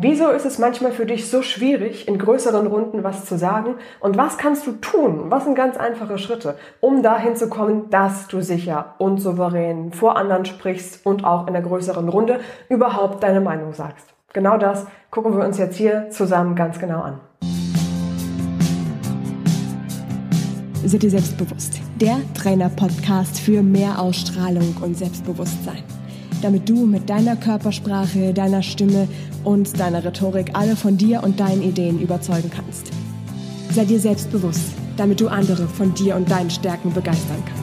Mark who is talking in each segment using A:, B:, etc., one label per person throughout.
A: Wieso ist es manchmal für dich so schwierig, in größeren Runden was zu sagen? Und was kannst du tun? Was sind ganz einfache Schritte, um dahin zu kommen, dass du sicher und souverän vor anderen sprichst und auch in der größeren Runde überhaupt deine Meinung sagst? Genau das gucken wir uns jetzt hier zusammen ganz genau an.
B: Seid ihr selbstbewusst? Der Trainer-Podcast für mehr Ausstrahlung und Selbstbewusstsein damit du mit deiner Körpersprache, deiner Stimme und deiner Rhetorik alle von dir und deinen Ideen überzeugen kannst. Sei dir selbstbewusst, damit du andere von dir und deinen Stärken begeistern kannst.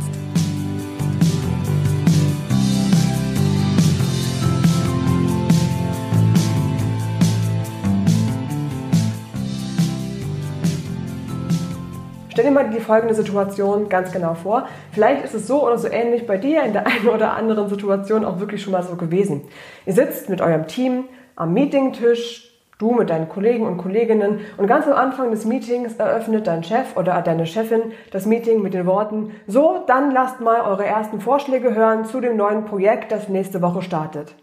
A: Stell dir mal die folgende Situation ganz genau vor. Vielleicht ist es so oder so ähnlich bei dir in der einen oder anderen Situation auch wirklich schon mal so gewesen. Ihr sitzt mit eurem Team am Meetingtisch, du mit deinen Kollegen und Kolleginnen und ganz am Anfang des Meetings eröffnet dein Chef oder deine Chefin das Meeting mit den Worten, so, dann lasst mal eure ersten Vorschläge hören zu dem neuen Projekt, das nächste Woche startet.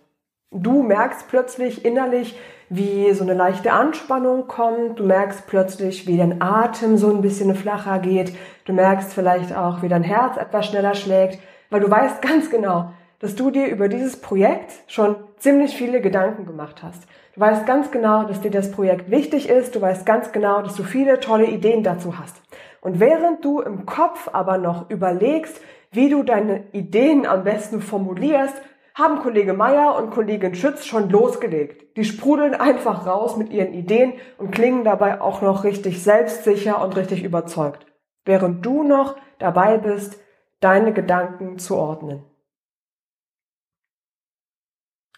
A: Du merkst plötzlich innerlich, wie so eine leichte Anspannung kommt. Du merkst plötzlich, wie dein Atem so ein bisschen flacher geht. Du merkst vielleicht auch, wie dein Herz etwas schneller schlägt, weil du weißt ganz genau, dass du dir über dieses Projekt schon ziemlich viele Gedanken gemacht hast. Du weißt ganz genau, dass dir das Projekt wichtig ist. Du weißt ganz genau, dass du viele tolle Ideen dazu hast. Und während du im Kopf aber noch überlegst, wie du deine Ideen am besten formulierst, haben Kollege Meier und Kollegin Schütz schon losgelegt. Die sprudeln einfach raus mit ihren Ideen und klingen dabei auch noch richtig selbstsicher und richtig überzeugt. Während du noch dabei bist, deine Gedanken zu ordnen.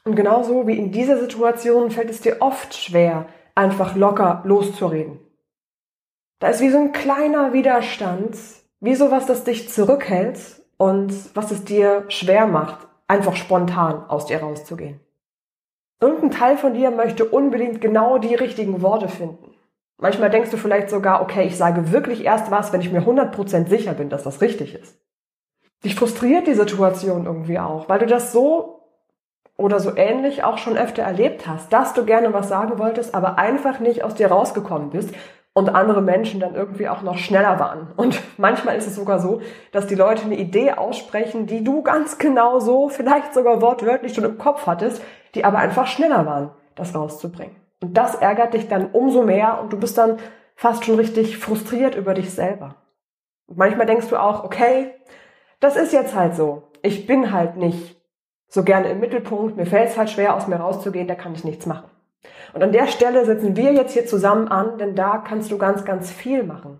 A: Und genauso wie in dieser Situation fällt es dir oft schwer, einfach locker loszureden. Da ist wie so ein kleiner Widerstand, wie sowas, das dich zurückhält und was es dir schwer macht, einfach spontan aus dir rauszugehen. Irgendein Teil von dir möchte unbedingt genau die richtigen Worte finden. Manchmal denkst du vielleicht sogar, okay, ich sage wirklich erst was, wenn ich mir 100% sicher bin, dass das richtig ist. Dich frustriert die Situation irgendwie auch, weil du das so oder so ähnlich auch schon öfter erlebt hast, dass du gerne was sagen wolltest, aber einfach nicht aus dir rausgekommen bist und andere Menschen dann irgendwie auch noch schneller waren. Und manchmal ist es sogar so, dass die Leute eine Idee aussprechen, die du ganz genau so, vielleicht sogar wortwörtlich schon im Kopf hattest, die aber einfach schneller waren, das rauszubringen. Und das ärgert dich dann umso mehr und du bist dann fast schon richtig frustriert über dich selber. Und manchmal denkst du auch, okay, das ist jetzt halt so. Ich bin halt nicht so gerne im Mittelpunkt, mir fällt es halt schwer, aus mir rauszugehen, da kann ich nichts machen. Und an der Stelle setzen wir jetzt hier zusammen an, denn da kannst du ganz, ganz viel machen.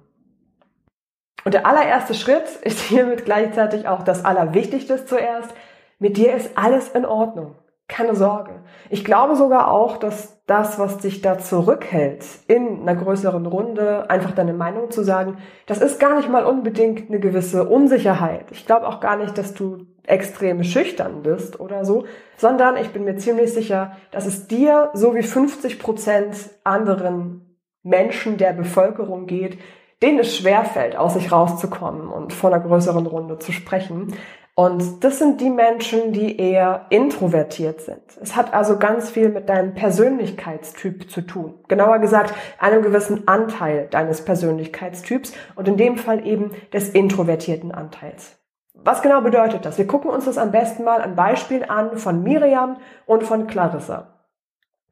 A: Und der allererste Schritt ist hiermit gleichzeitig auch das Allerwichtigste zuerst. Mit dir ist alles in Ordnung. Keine Sorge. Ich glaube sogar auch, dass das, was dich da zurückhält, in einer größeren Runde einfach deine Meinung zu sagen, das ist gar nicht mal unbedingt eine gewisse Unsicherheit. Ich glaube auch gar nicht, dass du extrem schüchtern bist oder so, sondern ich bin mir ziemlich sicher, dass es dir so wie 50 Prozent anderen Menschen der Bevölkerung geht, denen es schwerfällt, aus sich rauszukommen und vor einer größeren Runde zu sprechen. Und das sind die Menschen, die eher introvertiert sind. Es hat also ganz viel mit deinem Persönlichkeitstyp zu tun. Genauer gesagt, einem gewissen Anteil deines Persönlichkeitstyps und in dem Fall eben des introvertierten Anteils. Was genau bedeutet das? Wir gucken uns das am besten mal ein Beispiel an von Miriam und von Clarissa.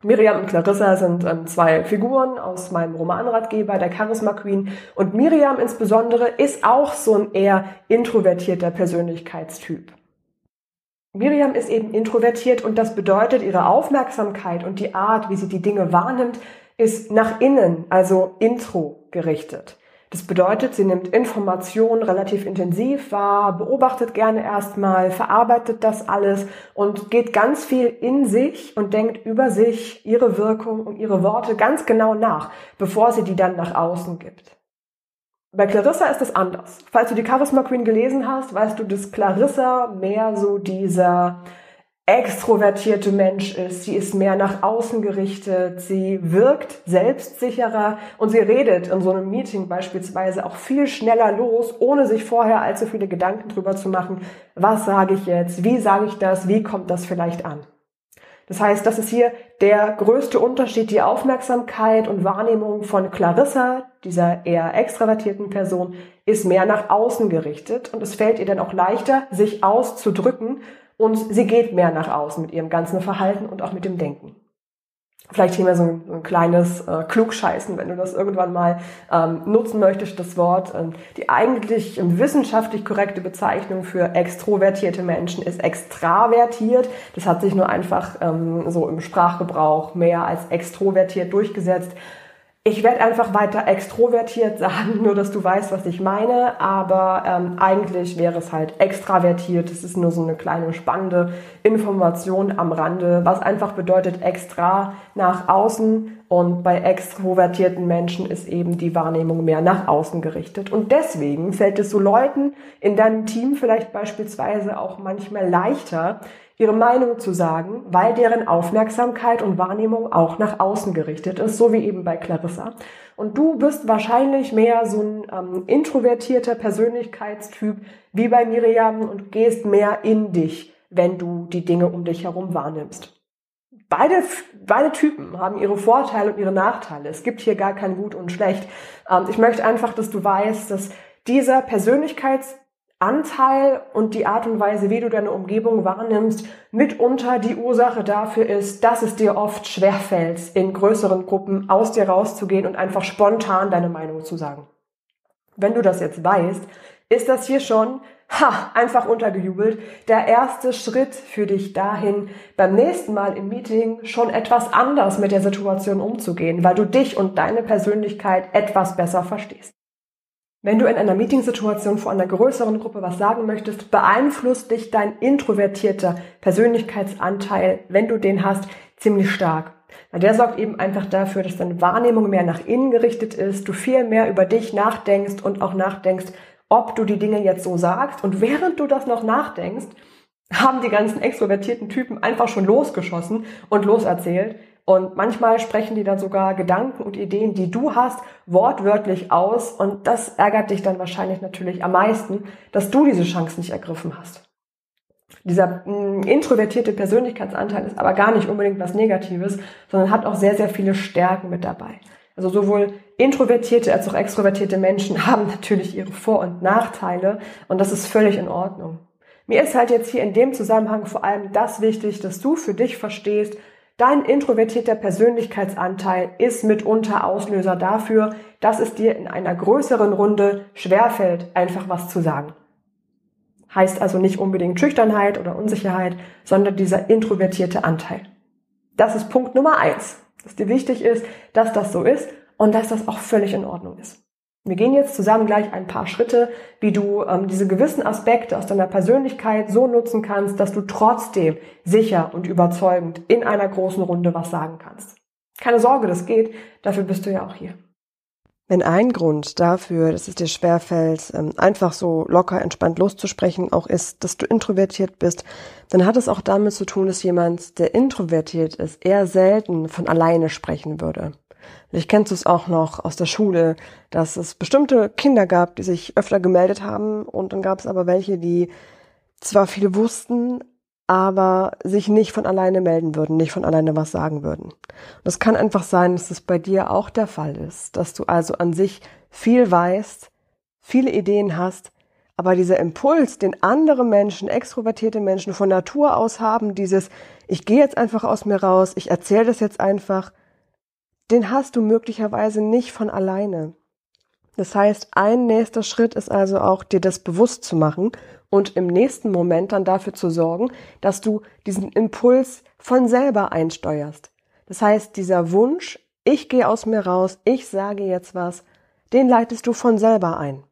A: Miriam und Clarissa sind ähm, zwei Figuren aus meinem Romanratgeber, der Charisma Queen. Und Miriam insbesondere ist auch so ein eher introvertierter Persönlichkeitstyp. Miriam ist eben introvertiert und das bedeutet, ihre Aufmerksamkeit und die Art, wie sie die Dinge wahrnimmt, ist nach innen, also intro gerichtet. Das bedeutet, sie nimmt Informationen relativ intensiv wahr, beobachtet gerne erstmal, verarbeitet das alles und geht ganz viel in sich und denkt über sich, ihre Wirkung und ihre Worte ganz genau nach, bevor sie die dann nach außen gibt. Bei Clarissa ist es anders. Falls du die Charisma Queen gelesen hast, weißt du, dass Clarissa mehr so dieser extrovertierte Mensch ist. Sie ist mehr nach außen gerichtet. Sie wirkt selbstsicherer und sie redet in so einem Meeting beispielsweise auch viel schneller los, ohne sich vorher allzu viele Gedanken drüber zu machen. Was sage ich jetzt? Wie sage ich das? Wie kommt das vielleicht an? Das heißt, das ist hier der größte Unterschied. Die Aufmerksamkeit und Wahrnehmung von Clarissa, dieser eher extravertierten Person, ist mehr nach außen gerichtet und es fällt ihr dann auch leichter, sich auszudrücken und sie geht mehr nach außen mit ihrem ganzen Verhalten und auch mit dem Denken vielleicht hier mal so ein, ein kleines äh, Klugscheißen, wenn du das irgendwann mal ähm, nutzen möchtest, das Wort. Ähm, die eigentlich ähm, wissenschaftlich korrekte Bezeichnung für extrovertierte Menschen ist extravertiert. Das hat sich nur einfach ähm, so im Sprachgebrauch mehr als extrovertiert durchgesetzt. Ich werde einfach weiter extrovertiert sagen, nur dass du weißt, was ich meine, aber ähm, eigentlich wäre es halt extravertiert. Das ist nur so eine kleine spannende Information am Rande, was einfach bedeutet extra nach außen und bei extrovertierten Menschen ist eben die Wahrnehmung mehr nach außen gerichtet. Und deswegen fällt es so Leuten in deinem Team vielleicht beispielsweise auch manchmal leichter, ihre Meinung zu sagen, weil deren Aufmerksamkeit und Wahrnehmung auch nach außen gerichtet ist, so wie eben bei Clarissa. Und du bist wahrscheinlich mehr so ein ähm, introvertierter Persönlichkeitstyp wie bei Miriam und gehst mehr in dich, wenn du die Dinge um dich herum wahrnimmst. Beide, beide Typen haben ihre Vorteile und ihre Nachteile. Es gibt hier gar kein Gut und Schlecht. Ähm, ich möchte einfach, dass du weißt, dass dieser Persönlichkeits Anteil und die Art und Weise, wie du deine Umgebung wahrnimmst, mitunter die Ursache dafür ist, dass es dir oft schwerfällt, in größeren Gruppen aus dir rauszugehen und einfach spontan deine Meinung zu sagen. Wenn du das jetzt weißt, ist das hier schon, ha, einfach untergejubelt, der erste Schritt für dich dahin, beim nächsten Mal im Meeting schon etwas anders mit der Situation umzugehen, weil du dich und deine Persönlichkeit etwas besser verstehst. Wenn du in einer Meetingsituation vor einer größeren Gruppe was sagen möchtest, beeinflusst dich dein introvertierter Persönlichkeitsanteil, wenn du den hast, ziemlich stark. Weil der sorgt eben einfach dafür, dass deine Wahrnehmung mehr nach innen gerichtet ist, du viel mehr über dich nachdenkst und auch nachdenkst, ob du die Dinge jetzt so sagst. Und während du das noch nachdenkst, haben die ganzen extrovertierten Typen einfach schon losgeschossen und loserzählt, und manchmal sprechen die dann sogar Gedanken und Ideen, die du hast, wortwörtlich aus. Und das ärgert dich dann wahrscheinlich natürlich am meisten, dass du diese Chance nicht ergriffen hast. Dieser mh, mm, introvertierte Persönlichkeitsanteil ist aber gar nicht unbedingt was Negatives, sondern hat auch sehr, sehr viele Stärken mit dabei. Also sowohl introvertierte als auch extrovertierte Menschen haben natürlich ihre Vor- und Nachteile und das ist völlig in Ordnung. Mir ist halt jetzt hier in dem Zusammenhang vor allem das wichtig, dass du für dich verstehst, Dein introvertierter Persönlichkeitsanteil ist mitunter Auslöser dafür, dass es dir in einer größeren Runde schwerfällt, einfach was zu sagen. Heißt also nicht unbedingt Schüchternheit oder Unsicherheit, sondern dieser introvertierte Anteil. Das ist Punkt Nummer eins, dass dir wichtig ist, dass das so ist und dass das auch völlig in Ordnung ist. Wir gehen jetzt zusammen gleich ein paar Schritte, wie du ähm, diese gewissen Aspekte aus deiner Persönlichkeit so nutzen kannst, dass du trotzdem sicher und überzeugend in einer großen Runde was sagen kannst. Keine Sorge, das geht. Dafür bist du ja auch hier.
C: Wenn ein Grund dafür, dass es dir schwerfällt, ähm, einfach so locker entspannt loszusprechen, auch ist, dass du introvertiert bist, dann hat es auch damit zu tun, dass jemand, der introvertiert ist, eher selten von alleine sprechen würde. Vielleicht kennst du es auch noch aus der Schule, dass es bestimmte Kinder gab, die sich öfter gemeldet haben und dann gab es aber welche, die zwar viel wussten, aber sich nicht von alleine melden würden, nicht von alleine was sagen würden. Und es kann einfach sein, dass es bei dir auch der Fall ist, dass du also an sich viel weißt, viele Ideen hast, aber dieser Impuls, den andere Menschen, extrovertierte Menschen von Natur aus haben, dieses, ich gehe jetzt einfach aus mir raus, ich erzähle das jetzt einfach, den hast du möglicherweise nicht von alleine. Das heißt, ein nächster Schritt ist also auch, dir das bewusst zu machen und im nächsten Moment dann dafür zu sorgen, dass du diesen Impuls von selber einsteuerst. Das heißt, dieser Wunsch, ich gehe aus mir raus, ich sage jetzt was, den leitest du von selber ein.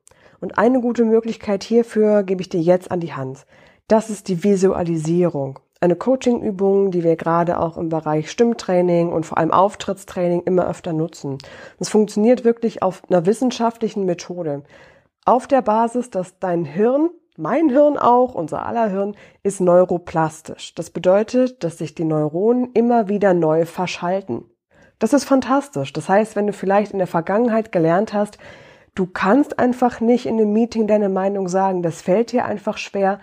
C: Und eine gute Möglichkeit hierfür gebe ich dir jetzt an die Hand. Das ist die Visualisierung eine Coaching-Übung, die wir gerade auch im Bereich Stimmtraining und vor allem Auftrittstraining immer öfter nutzen. Es funktioniert wirklich auf einer wissenschaftlichen Methode. Auf der Basis, dass dein Hirn, mein Hirn auch, unser aller Hirn, ist neuroplastisch. Das bedeutet, dass sich die Neuronen immer wieder neu verschalten. Das ist fantastisch. Das heißt, wenn du vielleicht in der Vergangenheit gelernt hast, du kannst einfach nicht in einem Meeting deine Meinung sagen, das fällt dir einfach schwer,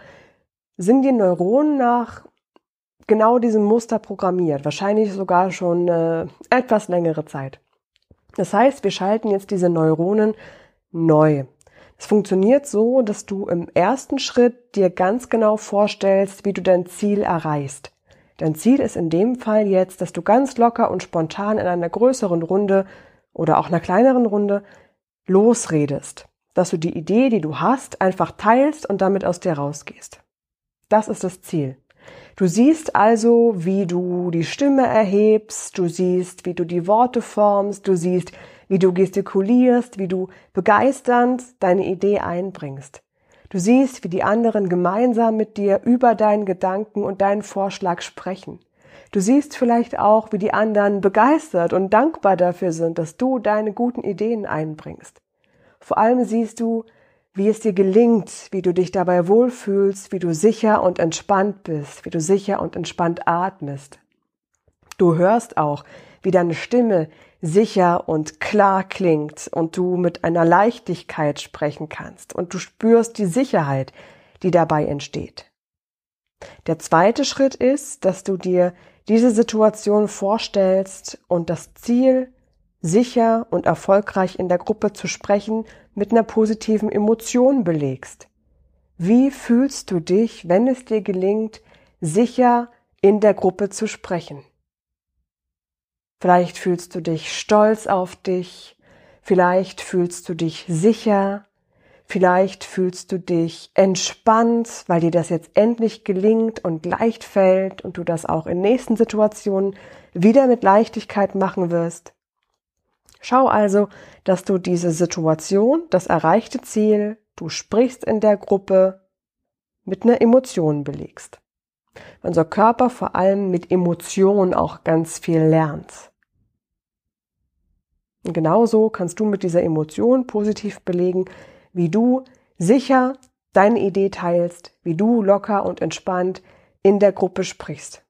C: sind die Neuronen nach genau diesem Muster programmiert, wahrscheinlich sogar schon äh, etwas längere Zeit. Das heißt, wir schalten jetzt diese Neuronen neu. Es funktioniert so, dass du im ersten Schritt dir ganz genau vorstellst, wie du dein Ziel erreichst. Dein Ziel ist in dem Fall jetzt, dass du ganz locker und spontan in einer größeren Runde oder auch einer kleineren Runde losredest. Dass du die Idee, die du hast, einfach teilst und damit aus dir rausgehst. Das ist das Ziel. Du siehst also, wie du die Stimme erhebst, du siehst, wie du die Worte formst, du siehst, wie du gestikulierst, wie du begeisternd deine Idee einbringst. Du siehst, wie die anderen gemeinsam mit dir über deinen Gedanken und deinen Vorschlag sprechen. Du siehst vielleicht auch, wie die anderen begeistert und dankbar dafür sind, dass du deine guten Ideen einbringst. Vor allem siehst du, wie es dir gelingt, wie du dich dabei wohlfühlst, wie du sicher und entspannt bist, wie du sicher und entspannt atmest. Du hörst auch, wie deine Stimme sicher und klar klingt und du mit einer Leichtigkeit sprechen kannst und du spürst die Sicherheit, die dabei entsteht. Der zweite Schritt ist, dass du dir diese Situation vorstellst und das Ziel sicher und erfolgreich in der Gruppe zu sprechen, mit einer positiven Emotion belegst. Wie fühlst du dich, wenn es dir gelingt, sicher in der Gruppe zu sprechen? Vielleicht fühlst du dich stolz auf dich, vielleicht fühlst du dich sicher, vielleicht fühlst du dich entspannt, weil dir das jetzt endlich gelingt und leicht fällt und du das auch in nächsten Situationen wieder mit Leichtigkeit machen wirst. Schau also, dass du diese Situation, das erreichte Ziel, du sprichst in der Gruppe, mit einer Emotion belegst. Unser Körper vor allem mit Emotionen auch ganz viel lernt. Und genauso kannst du mit dieser Emotion positiv belegen, wie du sicher deine Idee teilst, wie du locker und entspannt in der Gruppe sprichst.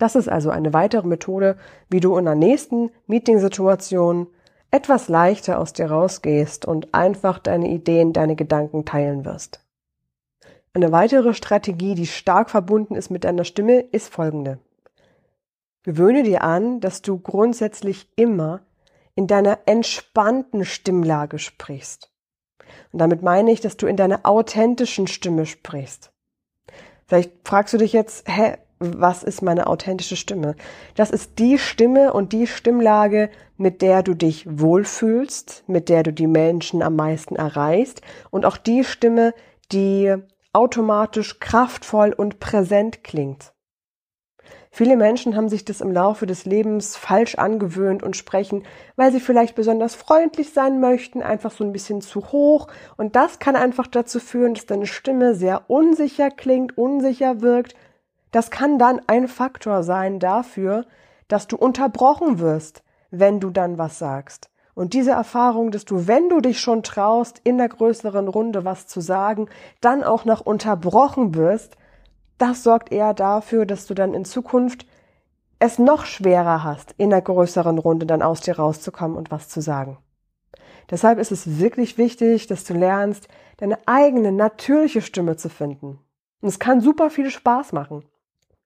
C: Das ist also eine weitere Methode, wie du in der nächsten Meetingsituation etwas leichter aus dir rausgehst und einfach deine Ideen, deine Gedanken teilen wirst. Eine weitere Strategie, die stark verbunden ist mit deiner Stimme, ist folgende. Gewöhne dir an, dass du grundsätzlich immer in deiner entspannten Stimmlage sprichst. Und damit meine ich, dass du in deiner authentischen Stimme sprichst. Vielleicht fragst du dich jetzt, hä, was ist meine authentische Stimme? Das ist die Stimme und die Stimmlage, mit der du dich wohlfühlst, mit der du die Menschen am meisten erreichst und auch die Stimme, die automatisch kraftvoll und präsent klingt. Viele Menschen haben sich das im Laufe des Lebens falsch angewöhnt und sprechen, weil sie vielleicht besonders freundlich sein möchten, einfach so ein bisschen zu hoch. Und das kann einfach dazu führen, dass deine Stimme sehr unsicher klingt, unsicher wirkt das kann dann ein Faktor sein dafür, dass du unterbrochen wirst, wenn du dann was sagst. Und diese Erfahrung, dass du, wenn du dich schon traust, in der größeren Runde was zu sagen, dann auch noch unterbrochen wirst, das sorgt eher dafür, dass du dann in Zukunft es noch schwerer hast, in der größeren Runde dann aus dir rauszukommen und was zu sagen. Deshalb ist es wirklich wichtig, dass du lernst, deine eigene natürliche Stimme zu finden. Und es kann super viel Spaß machen.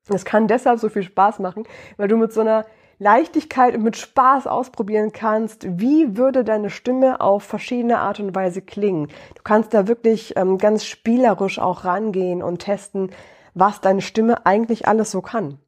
C: Es kann deshalb so viel Spaß machen, weil du mit so einer Leichtigkeit und mit Spaß ausprobieren kannst, wie würde deine Stimme auf verschiedene Art und Weise klingen. Du kannst da wirklich ähm, ganz spielerisch auch rangehen und testen, was deine Stimme eigentlich alles so kann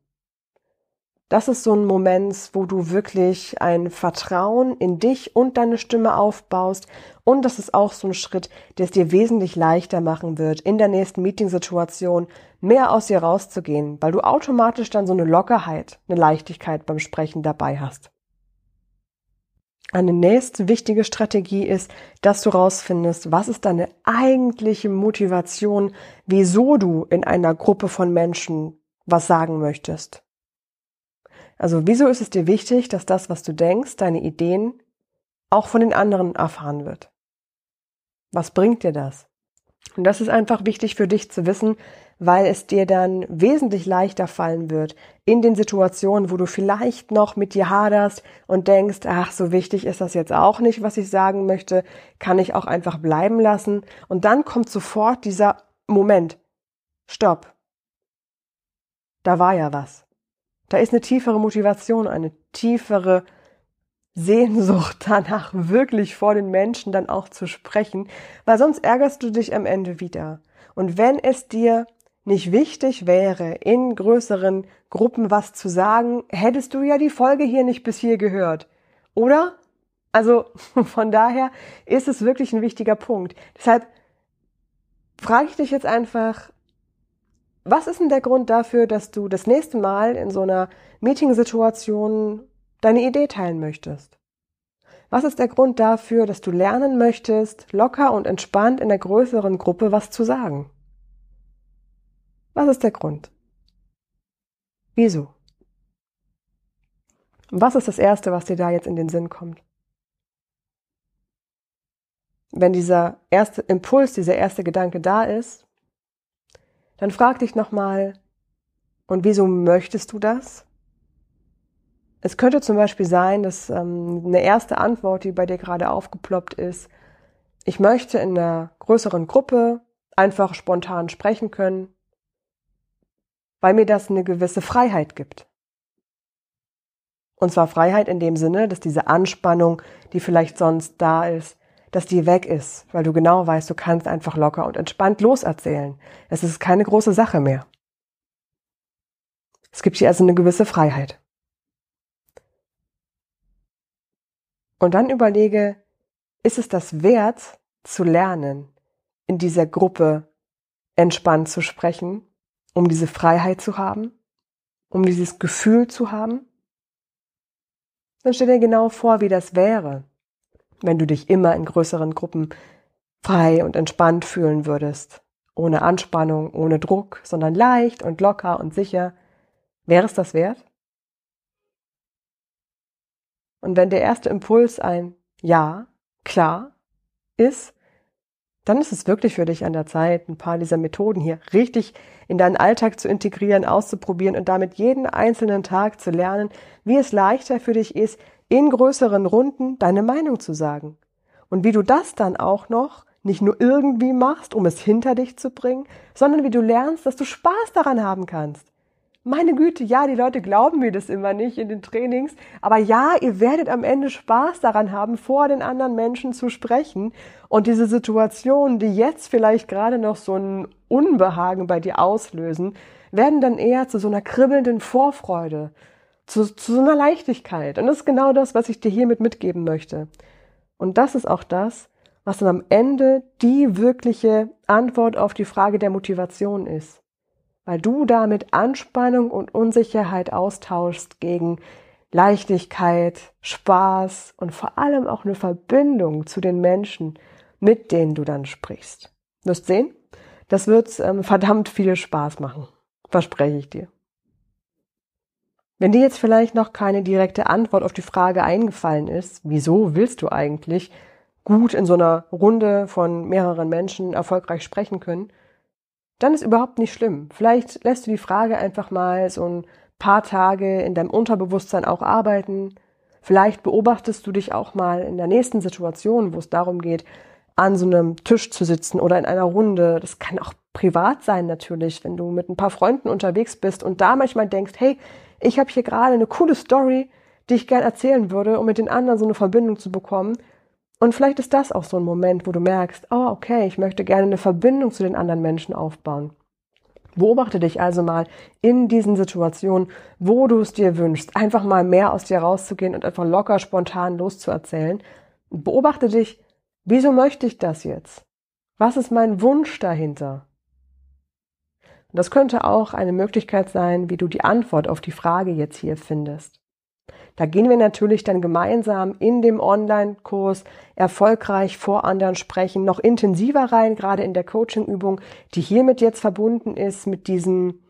C: das ist so ein Moment, wo du wirklich ein Vertrauen in dich und deine Stimme aufbaust. Und das ist auch so ein Schritt, der es dir wesentlich leichter machen wird, in der nächsten Meetingsituation mehr aus dir rauszugehen, weil du automatisch dann so eine Lockerheit, eine Leichtigkeit beim Sprechen dabei hast. Eine nächste wichtige Strategie ist, dass du rausfindest, was ist deine eigentliche Motivation, wieso du in einer Gruppe von Menschen was sagen möchtest. Also wieso ist es dir wichtig, dass das, was du denkst, deine Ideen, auch von den anderen erfahren wird? Was bringt dir das? Und das ist einfach wichtig für dich zu wissen, weil es dir dann wesentlich leichter fallen wird in den Situationen, wo du vielleicht noch mit dir haderst und denkst, ach, so wichtig ist das jetzt auch nicht, was ich sagen möchte, kann ich auch einfach bleiben lassen. Und dann kommt sofort dieser Moment. Stopp. da war ja was. Da ist eine tiefere Motivation, eine tiefere Sehnsucht danach, wirklich vor den Menschen dann auch zu sprechen, weil sonst ärgerst du dich am Ende wieder. Und wenn es dir nicht wichtig wäre, in größeren Gruppen was zu sagen, hättest du ja die Folge hier nicht bis hier gehört. Oder? Also von daher ist es wirklich ein wichtiger Punkt. Deshalb frage ich dich jetzt einfach, was ist denn der Grund dafür, dass du das nächste Mal in so einer Meetingsituation deine Idee teilen möchtest? Was ist der Grund dafür, dass du lernen möchtest, locker und entspannt in der größeren Gruppe was zu sagen? Was ist der Grund? Wieso? Was ist das Erste, was dir da jetzt in den Sinn kommt? Wenn dieser erste Impuls, dieser erste Gedanke da ist, dann frag dich nochmal, und wieso möchtest du das? Es könnte zum Beispiel sein, dass ähm, eine erste Antwort, die bei dir gerade aufgeploppt ist, ich möchte in einer größeren Gruppe einfach spontan sprechen können, weil mir das eine gewisse Freiheit gibt. Und zwar Freiheit in dem Sinne, dass diese Anspannung, die vielleicht sonst da ist, dass die weg ist, weil du genau weißt, du kannst einfach locker und entspannt loserzählen. Es ist keine große Sache mehr. Es gibt hier also eine gewisse Freiheit. Und dann überlege, ist es das wert zu lernen, in dieser Gruppe entspannt zu sprechen, um diese Freiheit zu haben, um dieses Gefühl zu haben? Dann stell dir genau vor, wie das wäre, wenn du dich immer in größeren Gruppen frei und entspannt fühlen würdest, ohne Anspannung, ohne Druck, sondern leicht und locker und sicher. Wäre es das wert? Und wenn der erste Impuls ein Ja, klar ist, dann ist es wirklich für dich an der Zeit, ein paar dieser Methoden hier richtig in deinen Alltag zu integrieren, auszuprobieren und damit jeden einzelnen Tag zu lernen, wie es leichter für dich ist, in größeren Runden deine Meinung zu sagen. Und wie du das dann auch noch nicht nur irgendwie machst, um es hinter dich zu bringen, sondern wie du lernst, dass du Spaß daran haben kannst. Meine Güte, ja, die Leute glauben mir das immer nicht in den Trainings, aber ja, ihr werdet am Ende Spaß daran haben, vor den anderen Menschen zu sprechen und diese Situationen, die jetzt vielleicht gerade noch so ein Unbehagen bei dir auslösen, werden dann eher zu so einer kribbelnden Vorfreude, zu, zu so einer Leichtigkeit. Und das ist genau das, was ich dir hiermit mitgeben möchte. Und das ist auch das, was dann am Ende die wirkliche Antwort auf die Frage der Motivation ist. Weil du damit Anspannung und Unsicherheit austauschst gegen Leichtigkeit, Spaß und vor allem auch eine Verbindung zu den Menschen, mit denen du dann sprichst. Wirst sehen, das wird ähm, verdammt viel Spaß machen. Verspreche ich dir. Wenn dir jetzt vielleicht noch keine direkte Antwort auf die Frage eingefallen ist, wieso willst du eigentlich gut in so einer Runde von mehreren Menschen erfolgreich sprechen können, dann ist überhaupt nicht schlimm. Vielleicht lässt du die Frage einfach mal so ein paar Tage in deinem Unterbewusstsein auch arbeiten. Vielleicht beobachtest du dich auch mal in der nächsten Situation, wo es darum geht, an so einem Tisch zu sitzen oder in einer Runde. Das kann auch privat sein natürlich, wenn du mit ein paar Freunden unterwegs bist und da manchmal denkst, hey, ich habe hier gerade eine coole Story, die ich gern erzählen würde, um mit den anderen so eine Verbindung zu bekommen. Und vielleicht ist das auch so ein Moment, wo du merkst, oh, okay, ich möchte gerne eine Verbindung zu den anderen Menschen aufbauen. Beobachte dich also mal in diesen Situationen, wo du es dir wünschst, einfach mal mehr aus dir rauszugehen und einfach locker, spontan loszuerzählen. Beobachte dich, wieso möchte ich das jetzt? Was ist mein Wunsch dahinter? Das könnte auch eine Möglichkeit sein, wie du die Antwort auf die Frage jetzt hier findest. Da gehen wir natürlich dann gemeinsam in dem Online-Kurs erfolgreich vor anderen sprechen, noch intensiver rein, gerade in der Coaching-Übung, die hiermit jetzt verbunden ist mit diesem,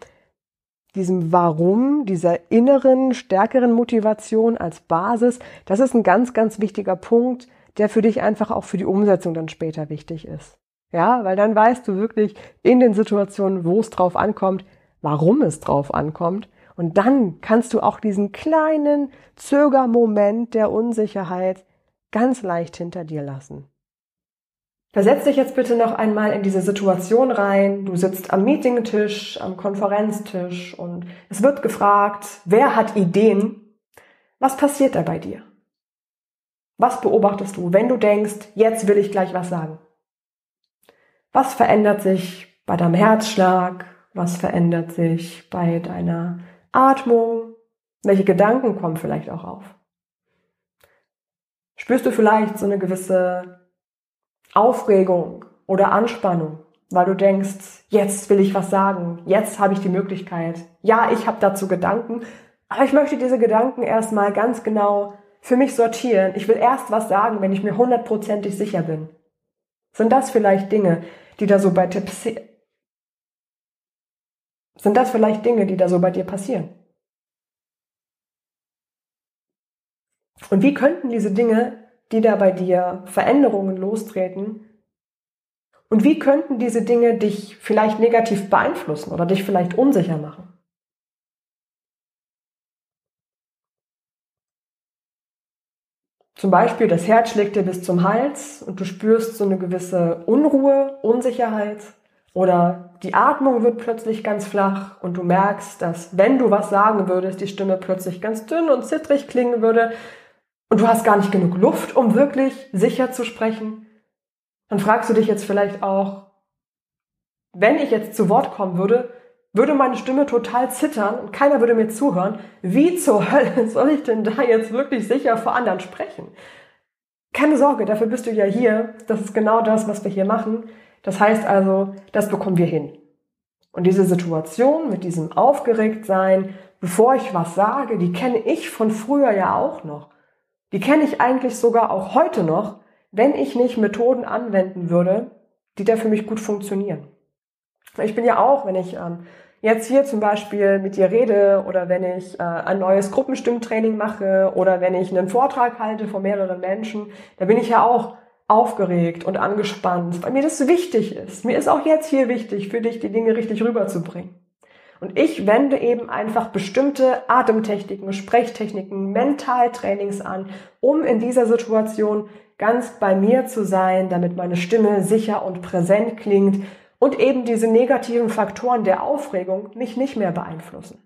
C: diesem Warum, dieser inneren, stärkeren Motivation als Basis. Das ist ein ganz, ganz wichtiger Punkt, der für dich einfach auch für die Umsetzung dann später wichtig ist. Ja, weil dann weißt du wirklich in den Situationen, wo es drauf ankommt, warum es drauf ankommt. Und dann kannst du auch diesen kleinen Zögermoment der Unsicherheit ganz leicht hinter dir lassen.
A: Versetz dich jetzt bitte noch einmal in diese Situation rein. Du sitzt am Meetingtisch, am Konferenztisch und es wird gefragt, wer hat Ideen? Was passiert da bei dir? Was beobachtest du, wenn du denkst, jetzt will ich gleich was sagen? Was verändert sich bei deinem Herzschlag? Was verändert sich bei deiner Atmung? Welche Gedanken kommen vielleicht auch auf? Spürst du vielleicht so eine gewisse Aufregung oder Anspannung, weil du denkst, jetzt will ich was sagen, jetzt habe ich die Möglichkeit. Ja, ich habe dazu Gedanken, aber ich möchte diese Gedanken erstmal ganz genau für mich sortieren. Ich will erst was sagen, wenn ich mir hundertprozentig sicher bin. Sind das vielleicht Dinge, die da so bei dir sind das vielleicht Dinge, die da so bei dir passieren? Und wie könnten diese Dinge die da bei dir Veränderungen lostreten? Und wie könnten diese Dinge dich vielleicht negativ beeinflussen oder dich vielleicht unsicher machen? Zum Beispiel, das Herz schlägt dir bis zum Hals und du spürst so eine gewisse Unruhe, Unsicherheit oder die Atmung wird plötzlich ganz flach und du merkst, dass wenn du was sagen würdest, die Stimme plötzlich ganz dünn und zittrig klingen würde und du hast gar nicht genug Luft, um wirklich sicher zu sprechen, dann fragst du dich jetzt vielleicht auch, wenn ich jetzt zu Wort kommen würde, würde meine Stimme total zittern und keiner würde mir zuhören. Wie zur Hölle soll ich denn da jetzt wirklich sicher vor anderen sprechen? Keine Sorge, dafür bist du ja hier. Das ist genau das, was wir hier machen. Das heißt also, das bekommen wir hin. Und diese Situation mit diesem Aufgeregtsein, bevor ich was sage, die kenne ich von früher ja auch noch. Die kenne ich eigentlich sogar auch heute noch, wenn ich nicht Methoden anwenden würde, die da für mich gut funktionieren. Ich bin ja auch, wenn ich ähm, jetzt hier zum Beispiel mit dir rede oder wenn ich äh, ein neues Gruppenstimmtraining mache oder wenn ich einen Vortrag halte vor mehreren Menschen, da bin ich ja auch aufgeregt und angespannt, weil mir das wichtig ist. Mir ist auch jetzt hier wichtig, für dich die Dinge richtig rüberzubringen. Und ich wende eben einfach bestimmte Atemtechniken, Sprechtechniken, Mentaltrainings an, um in dieser Situation ganz bei mir zu sein, damit meine Stimme sicher und präsent klingt und eben diese negativen Faktoren der Aufregung mich nicht mehr beeinflussen.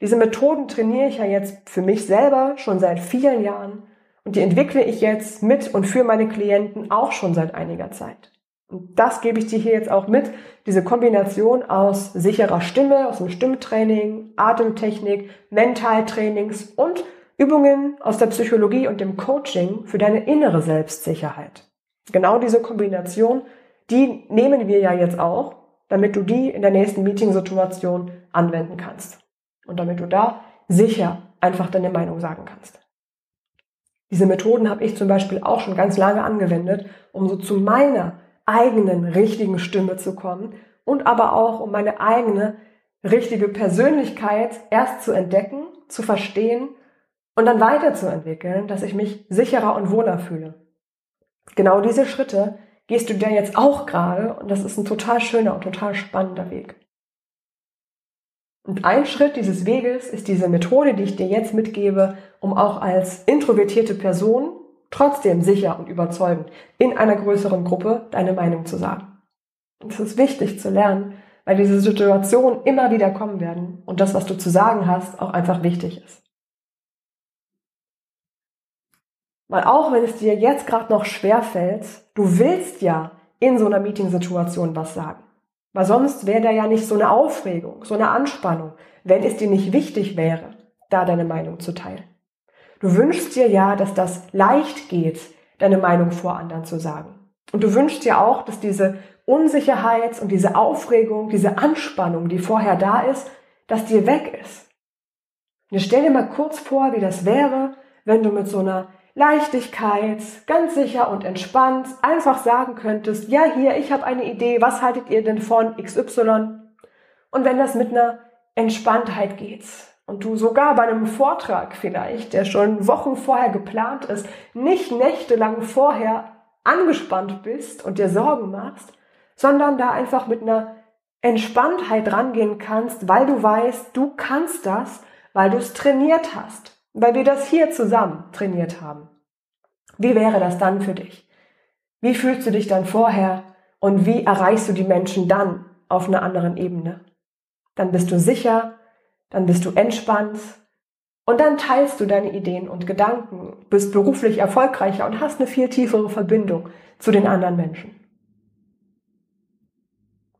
A: Diese Methoden trainiere ich ja jetzt für mich selber schon seit vielen Jahren und die entwickle ich jetzt mit und für meine Klienten auch schon seit einiger Zeit. Und das gebe ich dir hier jetzt auch mit, diese Kombination aus sicherer Stimme, aus dem Stimmtraining, Atemtechnik, Mentaltrainings und Übungen aus der Psychologie und dem Coaching für deine innere Selbstsicherheit. Genau diese Kombination, die nehmen wir ja jetzt auch, damit du die in der nächsten Meeting-Situation anwenden kannst. Und damit du da sicher einfach deine Meinung sagen kannst. Diese Methoden habe ich zum Beispiel auch schon ganz lange angewendet, um so zu meiner eigenen richtigen Stimme zu kommen und aber auch um meine eigene richtige Persönlichkeit erst zu entdecken, zu verstehen und dann weiterzuentwickeln, dass ich mich sicherer und wohler fühle. Genau diese Schritte gehst du dir jetzt auch gerade und das ist ein total schöner und total spannender Weg. Und ein Schritt dieses Weges ist diese Methode, die ich dir jetzt mitgebe, um auch als introvertierte Person trotzdem sicher und überzeugend in einer größeren Gruppe deine Meinung zu sagen. Und es ist wichtig zu lernen, weil diese Situationen immer wieder kommen werden und das, was du zu sagen hast, auch einfach wichtig ist. Weil auch wenn es dir jetzt gerade noch schwer fällt, du willst ja in so einer Meetingsituation was sagen. Weil sonst wäre da ja nicht so eine Aufregung, so eine Anspannung, wenn es dir nicht wichtig wäre, da deine Meinung zu teilen. Du wünschst dir ja, dass das leicht geht, deine Meinung vor anderen zu sagen. Und du wünschst dir auch, dass diese Unsicherheit und diese Aufregung, diese Anspannung, die vorher da ist, dass die weg ist. Und stell dir mal kurz vor, wie das wäre, wenn du mit so einer Leichtigkeit, ganz sicher und entspannt einfach sagen könntest, ja hier, ich habe eine Idee, was haltet ihr denn von XY? Und wenn das mit einer Entspanntheit geht, und du sogar bei einem Vortrag vielleicht, der schon Wochen vorher geplant ist, nicht nächtelang vorher angespannt bist und dir Sorgen machst, sondern da einfach mit einer Entspanntheit rangehen kannst, weil du weißt, du kannst das, weil du es trainiert hast, weil wir das hier zusammen trainiert haben. Wie wäre das dann für dich? Wie fühlst du dich dann vorher und wie erreichst du die Menschen dann auf einer anderen Ebene? Dann bist du sicher, dann bist du entspannt und dann teilst du deine Ideen und Gedanken, bist beruflich erfolgreicher und hast eine viel tiefere Verbindung zu den anderen Menschen.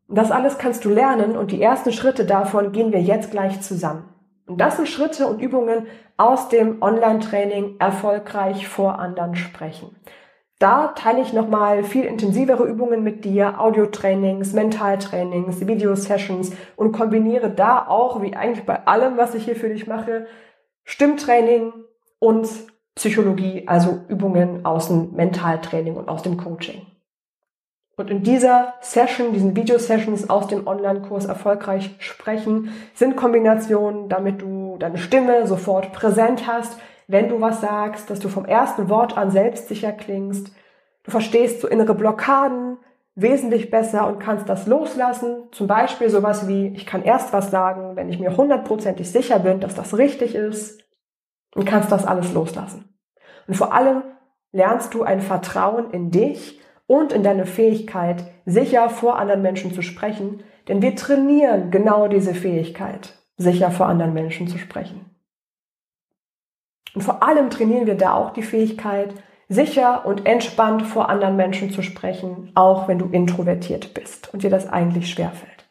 A: Das alles kannst du lernen und die ersten Schritte davon gehen wir jetzt gleich zusammen. Das sind Schritte und Übungen aus dem Online-Training erfolgreich vor anderen sprechen. Da teile ich nochmal viel intensivere Übungen mit dir, Audio-Trainings, Mental-Trainings, Video-Sessions und kombiniere da auch, wie eigentlich bei allem, was ich hier für dich mache, Stimmtraining und Psychologie, also Übungen aus dem Mentaltraining und aus dem Coaching. Und in dieser Session, diesen Video-Sessions aus dem Online-Kurs erfolgreich sprechen, sind Kombinationen, damit du deine Stimme sofort präsent hast, wenn du was sagst, dass du vom ersten Wort an selbstsicher klingst. Du verstehst so innere Blockaden wesentlich besser und kannst das loslassen. Zum Beispiel sowas wie, ich kann erst was sagen, wenn ich mir hundertprozentig sicher bin, dass das richtig ist und kannst das alles loslassen. Und vor allem lernst du ein Vertrauen in dich und in deine Fähigkeit, sicher vor anderen Menschen zu sprechen, denn wir trainieren genau diese Fähigkeit, sicher vor anderen Menschen zu sprechen. Und vor allem trainieren wir da auch die Fähigkeit, sicher und entspannt vor anderen Menschen zu sprechen, auch wenn du introvertiert bist und dir das eigentlich schwerfällt.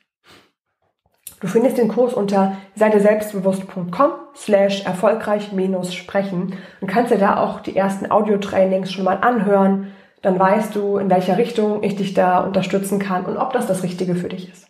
A: Du findest den Kurs unter seideselbstbewusst.com slash erfolgreich minus sprechen und kannst dir da auch die ersten Audio-Trainings schon mal anhören dann weißt du, in welcher Richtung ich dich da unterstützen kann und ob das das Richtige für dich ist.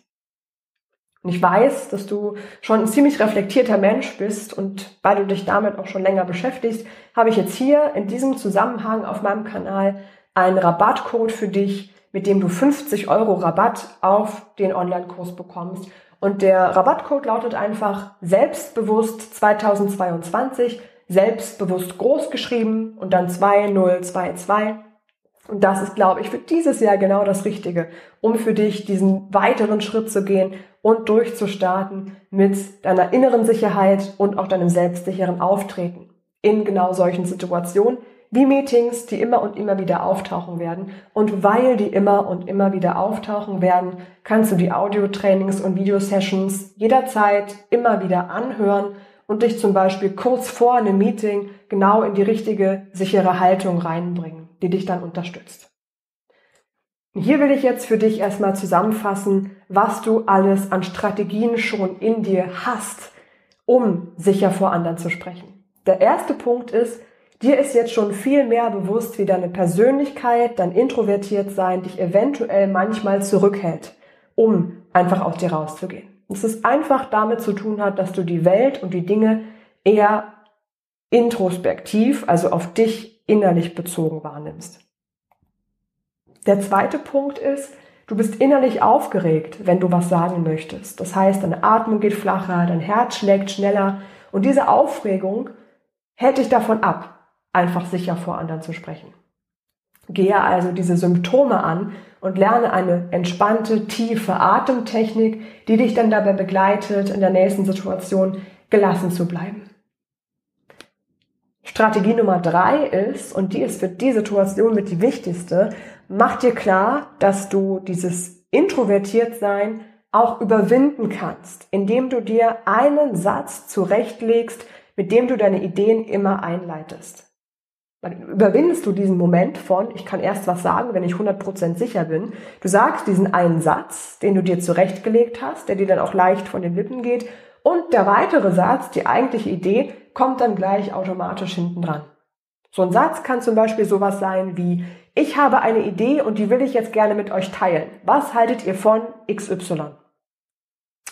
A: Und ich weiß, dass du schon ein ziemlich reflektierter Mensch bist und weil du dich damit auch schon länger beschäftigst, habe ich jetzt hier in diesem Zusammenhang auf meinem Kanal einen Rabattcode für dich, mit dem du 50 Euro Rabatt auf den Online-Kurs bekommst. Und der Rabattcode lautet einfach selbstbewusst 2022, selbstbewusst groß geschrieben und dann 2022 und das ist, glaube ich, für dieses Jahr genau das Richtige, um für dich diesen weiteren Schritt zu gehen und durchzustarten mit deiner inneren Sicherheit und auch deinem selbstsicheren Auftreten in genau solchen Situationen wie Meetings, die immer und immer wieder auftauchen werden. Und weil die immer und immer wieder auftauchen werden, kannst du die Audio-Trainings und Videosessions jederzeit immer wieder anhören und dich zum Beispiel kurz vor einem Meeting genau in die richtige, sichere Haltung reinbringen die dich dann unterstützt. Hier will ich jetzt für dich erstmal zusammenfassen, was du alles an Strategien schon in dir hast, um sicher vor anderen zu sprechen. Der erste Punkt ist, dir ist jetzt schon viel mehr bewusst, wie deine Persönlichkeit, dein Introvertiertsein dich eventuell manchmal zurückhält, um einfach aus dir rauszugehen. Dass es einfach damit zu tun hat, dass du die Welt und die Dinge eher introspektiv, also auf dich innerlich bezogen wahrnimmst. Der zweite Punkt ist, du bist innerlich aufgeregt, wenn du was sagen möchtest. Das heißt, deine Atmung geht flacher, dein Herz schlägt schneller und diese Aufregung hält dich davon ab, einfach sicher vor anderen zu sprechen. Gehe also diese Symptome an und lerne eine entspannte, tiefe Atemtechnik, die dich dann dabei begleitet, in der nächsten Situation gelassen zu bleiben. Strategie Nummer drei ist, und die ist für die Situation mit die wichtigste, mach dir klar, dass du dieses Introvertiertsein auch überwinden kannst, indem du dir einen Satz zurechtlegst, mit dem du deine Ideen immer einleitest. Dann überwindest du diesen Moment von, ich kann erst was sagen, wenn ich 100% sicher bin. Du sagst diesen einen Satz, den du dir zurechtgelegt hast, der dir dann auch leicht von den Lippen geht und der weitere Satz, die eigentliche Idee, kommt dann gleich automatisch hinten dran. So ein Satz kann zum Beispiel sowas sein wie, ich habe eine Idee und die will ich jetzt gerne mit euch teilen. Was haltet ihr von XY?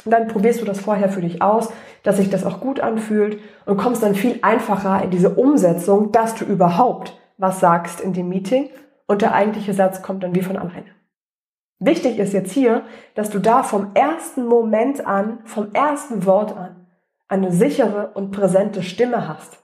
A: Und dann probierst du das vorher für dich aus, dass sich das auch gut anfühlt und kommst dann viel einfacher in diese Umsetzung, dass du überhaupt was sagst in dem Meeting und der eigentliche Satz kommt dann wie von alleine. Wichtig ist jetzt hier, dass du da vom ersten Moment an, vom ersten Wort an, eine sichere und präsente Stimme hast.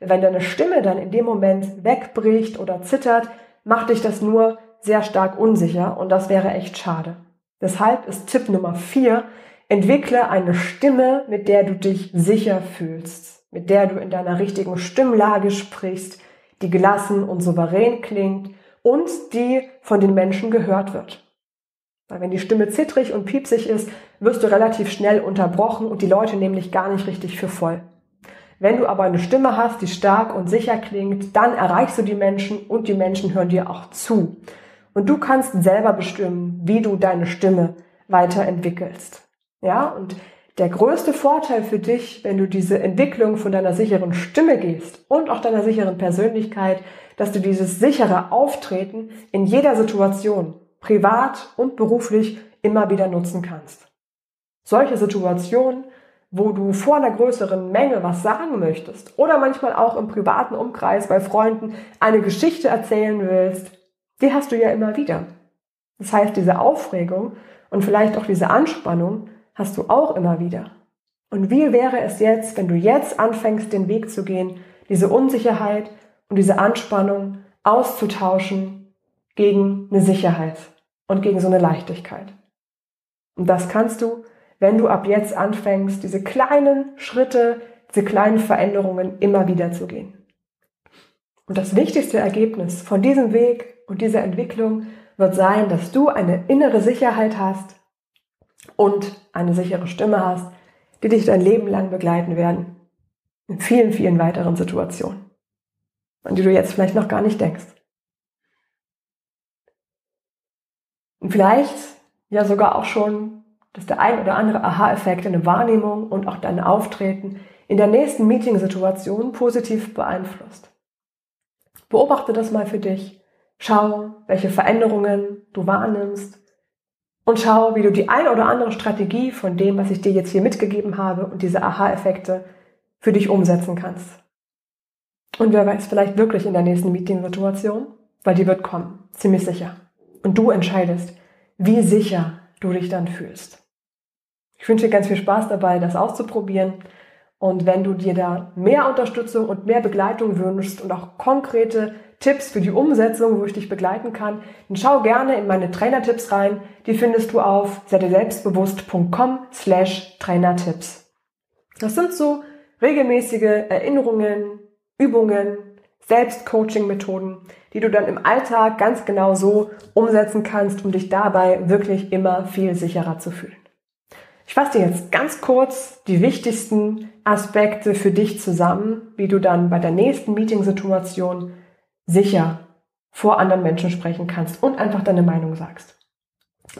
A: Wenn deine Stimme dann in dem Moment wegbricht oder zittert, macht dich das nur sehr stark unsicher und das wäre echt schade. Deshalb ist Tipp Nummer vier, entwickle eine Stimme, mit der du dich sicher fühlst, mit der du in deiner richtigen Stimmlage sprichst, die gelassen und souverän klingt und die von den Menschen gehört wird. Weil wenn die Stimme zittrig und piepsig ist, wirst du relativ schnell unterbrochen und die Leute nehmen dich gar nicht richtig für voll. Wenn du aber eine Stimme hast, die stark und sicher klingt, dann erreichst du die Menschen und die Menschen hören dir auch zu. Und du kannst selber bestimmen, wie du deine Stimme weiterentwickelst. Ja, und der größte Vorteil für dich, wenn du diese Entwicklung von deiner sicheren Stimme gehst und auch deiner sicheren Persönlichkeit, dass du dieses sichere Auftreten in jeder Situation, privat und beruflich, immer wieder nutzen kannst. Solche Situationen, wo du vor einer größeren Menge was sagen möchtest oder manchmal auch im privaten Umkreis bei Freunden eine Geschichte erzählen willst, die hast du ja immer wieder. Das heißt, diese Aufregung und vielleicht auch diese Anspannung hast du auch immer wieder. Und wie wäre es jetzt, wenn du jetzt anfängst, den Weg zu gehen, diese Unsicherheit und diese Anspannung auszutauschen gegen eine Sicherheit und gegen so eine Leichtigkeit? Und das kannst du, wenn du ab jetzt anfängst, diese kleinen Schritte, diese kleinen Veränderungen immer wieder zu gehen. Und das wichtigste Ergebnis von diesem Weg und dieser Entwicklung wird sein, dass du eine innere Sicherheit hast und eine sichere Stimme hast, die dich dein Leben lang begleiten werden. In vielen, vielen weiteren Situationen, an die du jetzt vielleicht noch gar nicht denkst. Und vielleicht ja sogar auch schon, dass der ein oder andere Aha-Effekt deine Wahrnehmung und auch dein Auftreten in der nächsten Meeting-Situation positiv beeinflusst. Beobachte das mal für dich. Schau, welche Veränderungen du wahrnimmst und schau, wie du die eine oder andere Strategie von dem, was ich dir jetzt hier mitgegeben habe und diese Aha-Effekte für dich umsetzen kannst. Und wer weiß, vielleicht wirklich in der nächsten Meeting-Situation, weil die wird kommen, ziemlich sicher. Und du entscheidest, wie sicher du dich dann fühlst. Ich wünsche dir ganz viel Spaß dabei, das auszuprobieren. Und wenn du dir da mehr Unterstützung und mehr Begleitung wünschst und auch konkrete Tipps für die Umsetzung, wo ich dich begleiten kann, dann schau gerne in meine Trainertipps rein. Die findest du auf selbstbewusst.com slash Trainertipps. Das sind so regelmäßige Erinnerungen, Übungen, Selbstcoaching-Methoden, die du dann im Alltag ganz genau so umsetzen kannst, um dich dabei wirklich immer viel sicherer zu fühlen. Ich fasse dir jetzt ganz kurz die wichtigsten Aspekte für dich zusammen, wie du dann bei der nächsten Meeting-Situation sicher vor anderen Menschen sprechen kannst und einfach deine Meinung sagst.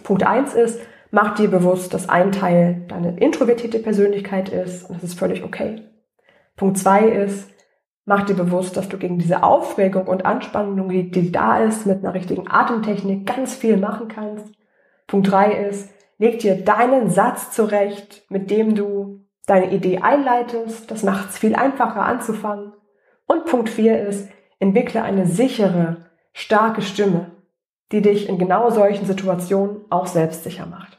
A: Punkt eins ist, mach dir bewusst, dass ein Teil deine introvertierte Persönlichkeit ist und das ist völlig okay. Punkt zwei ist, mach dir bewusst, dass du gegen diese Aufregung und Anspannung, die, die da ist, mit einer richtigen Atemtechnik ganz viel machen kannst. Punkt drei ist, leg dir deinen Satz zurecht, mit dem du deine Idee einleitest. Das macht es viel einfacher anzufangen. Und Punkt vier ist, Entwickle eine sichere, starke Stimme, die dich in genau solchen Situationen auch selbstsicher macht.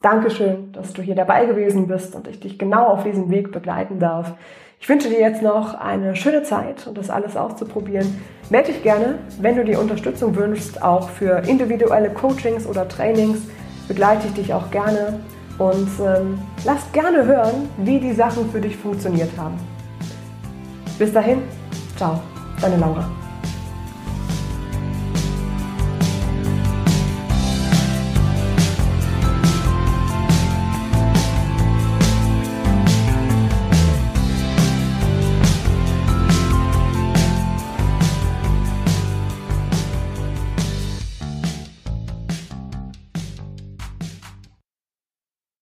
A: Dankeschön, dass du hier dabei gewesen bist und ich dich genau auf diesem Weg begleiten darf. Ich wünsche dir jetzt noch eine schöne Zeit und das alles auszuprobieren. Melde dich gerne, wenn du dir Unterstützung wünschst, auch für individuelle Coachings oder Trainings. Begleite ich dich auch gerne und ähm, lass gerne hören, wie die Sachen für dich funktioniert haben. Bis dahin, ciao. Deine Laura.